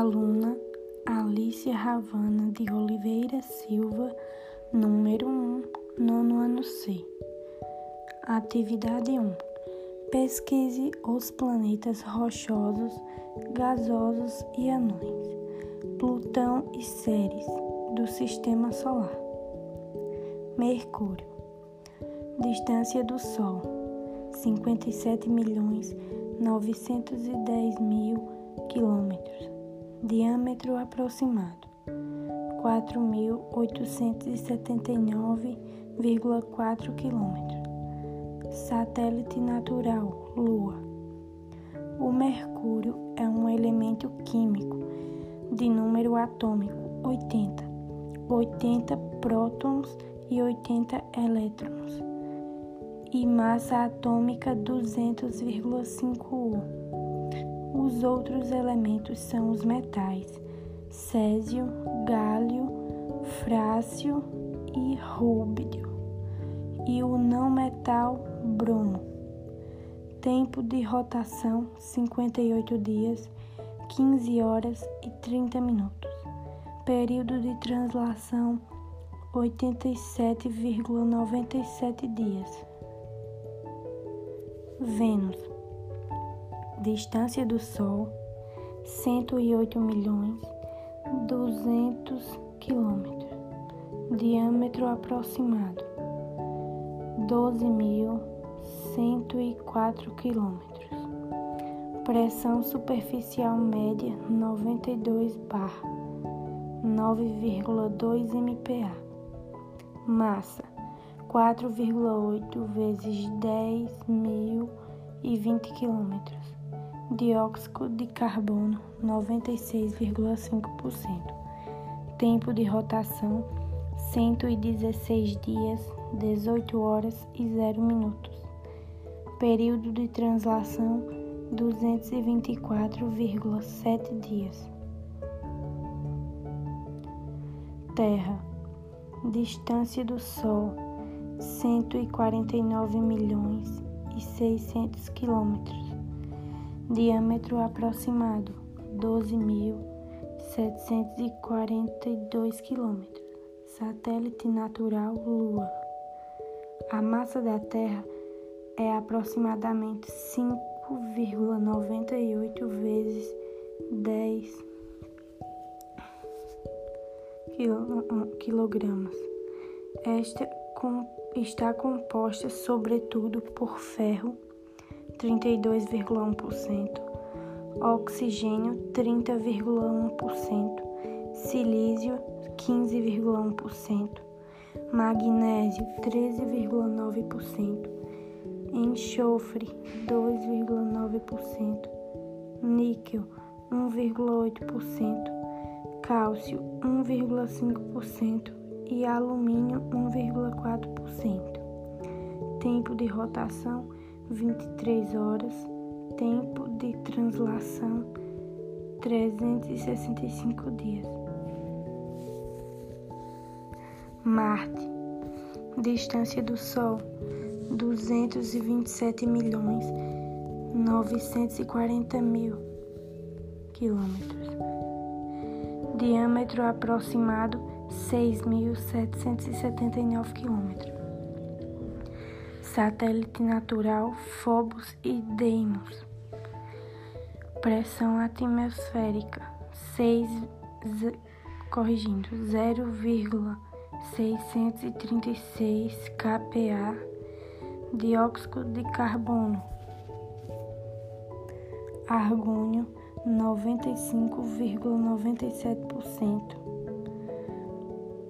Aluna Alicia Ravana de Oliveira Silva, número 1, nono ano C. Atividade 1. Pesquise os planetas rochosos, gasosos e anões, Plutão e Ceres, do Sistema Solar. Mercúrio. Distância do Sol: 57 milhões 910 mil quilômetros diâmetro aproximado 4.879,4 km. Satélite natural Lua. O mercúrio é um elemento químico de número atômico 80, 80 prótons e 80 elétrons, e massa atômica 200,5 U. Os outros elementos são os metais césio, gálio, frácio e rúbio, e o não metal bromo. Tempo de rotação 58 dias, 15 horas e 30 minutos. Período de translação 87,97 dias. Vênus Distância do Sol: 108 milhões 200 quilômetros. Diâmetro aproximado: 12.104 quilômetros. Pressão superficial média: 92 bar, 9,2 MPa. Massa: 4,8 vezes 10.020 quilômetros dióxido de carbono 96,5%. Tempo de rotação 116 dias, 18 horas e 0 minutos. Período de translação 224,7 dias. Terra. Distância do Sol 149 milhões e 600 quilômetros diâmetro aproximado 12.742 km. Satélite natural Lua. A massa da Terra é aproximadamente 5,98 vezes 10 quilogramas. Esta está composta sobretudo por ferro 32,1%, oxigênio 30,1%, silício 15,1%, magnésio 13,9%, enxofre 2,9%, níquel 1,8%, cálcio 1,5% e alumínio 1,4%. Tempo de rotação 23 horas, tempo de translação 365 dias. Marte, distância do Sol 227 milhões 940 mil quilômetros. Diâmetro aproximado 6.779 quilômetros satélite natural Phobos e Deimos. Pressão atmosférica 6, corrigindo 0,636 kPa. Dióxido de carbono, argônio 95,97%,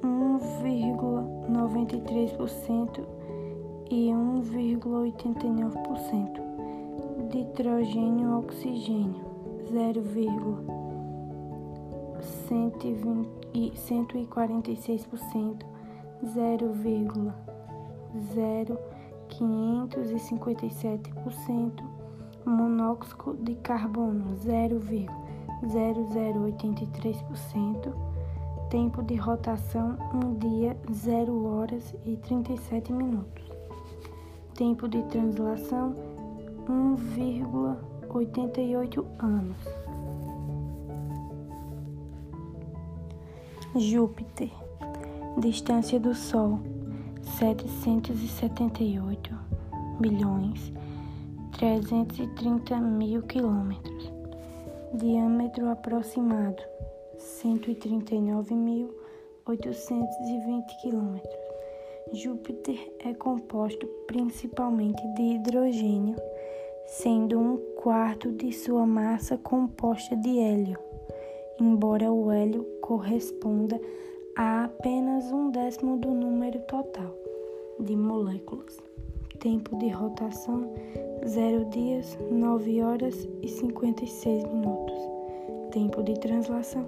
1,93% e 1,89%. Nitrogênio oxigênio 0,146%, 0,0557%, monóxido de carbono 0,0083%, tempo de rotação 1 dia 0 horas e 37 minutos. Tempo de translação 1,88 anos. Júpiter. Distância do Sol: 778 milhões 330 mil quilômetros. Diâmetro aproximado: 139.820 quilômetros. Júpiter é composto principalmente de hidrogênio, sendo um quarto de sua massa composta de hélio, embora o hélio corresponda a apenas um décimo do número total de moléculas. Tempo de rotação: 0 dias, 9 horas e 56 minutos. Tempo de translação: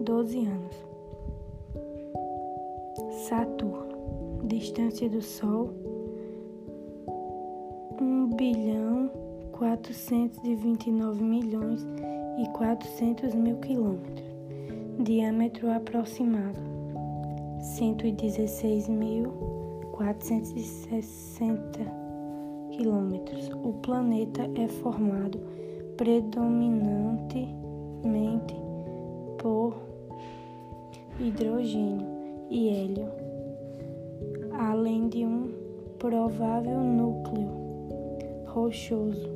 12 anos. Saturno distância do Sol, 1 bilhão 429 milhões e 400 mil quilômetros, diâmetro aproximado, 116 mil 460 quilômetros. O planeta é formado predominantemente por hidrogênio e hélio além de um provável núcleo rochoso.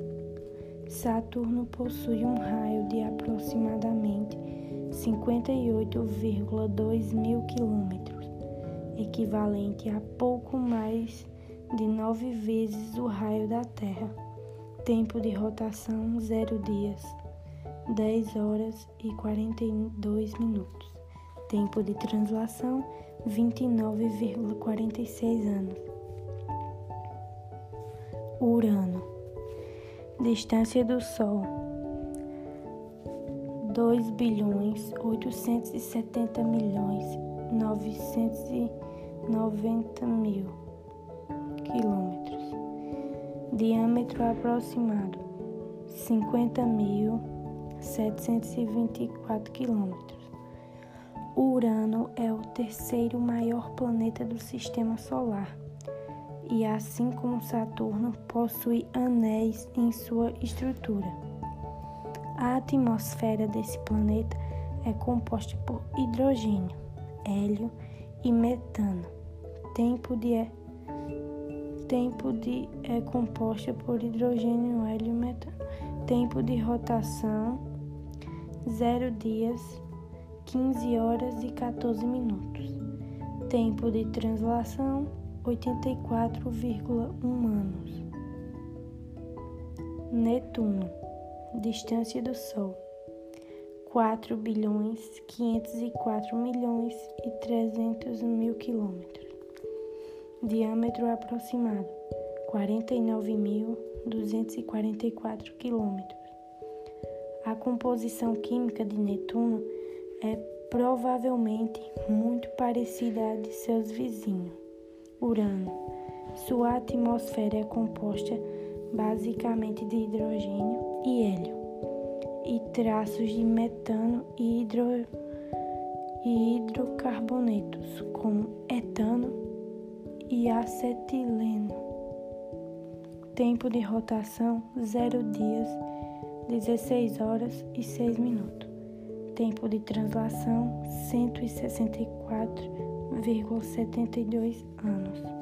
Saturno possui um raio de aproximadamente 58,2 mil quilômetros, equivalente a pouco mais de nove vezes o raio da Terra. Tempo de rotação: zero dias, 10 horas e 42 minutos. Tempo de translação: 29,46 anos. Urano. Distância do Sol: 2 bilhões 870 milhões 990 mil quilômetros. Diâmetro aproximado: 50 mil 724 quilômetros. Urano é o terceiro maior planeta do sistema solar e, assim como Saturno, possui anéis em sua estrutura. A atmosfera desse planeta é composta por hidrogênio, hélio e metano. Tempo de é, tempo de é composta por hidrogênio, hélio e metano. Tempo de rotação zero dias 15 horas e 14 minutos. Tempo de translação 84,1 anos. Netuno, distância do Sol 4 bilhões 504 milhões e 300 mil quilômetros. Diâmetro aproximado 49.244 quilômetros. A composição química de Netuno é provavelmente muito parecida à de seus vizinhos, Urano. Sua atmosfera é composta basicamente de hidrogênio e hélio, e traços de metano e, hidro... e hidrocarbonetos, como etano e acetileno. Tempo de rotação: 0 dias, 16 horas e 6 minutos. Tempo de translação 164,72 anos.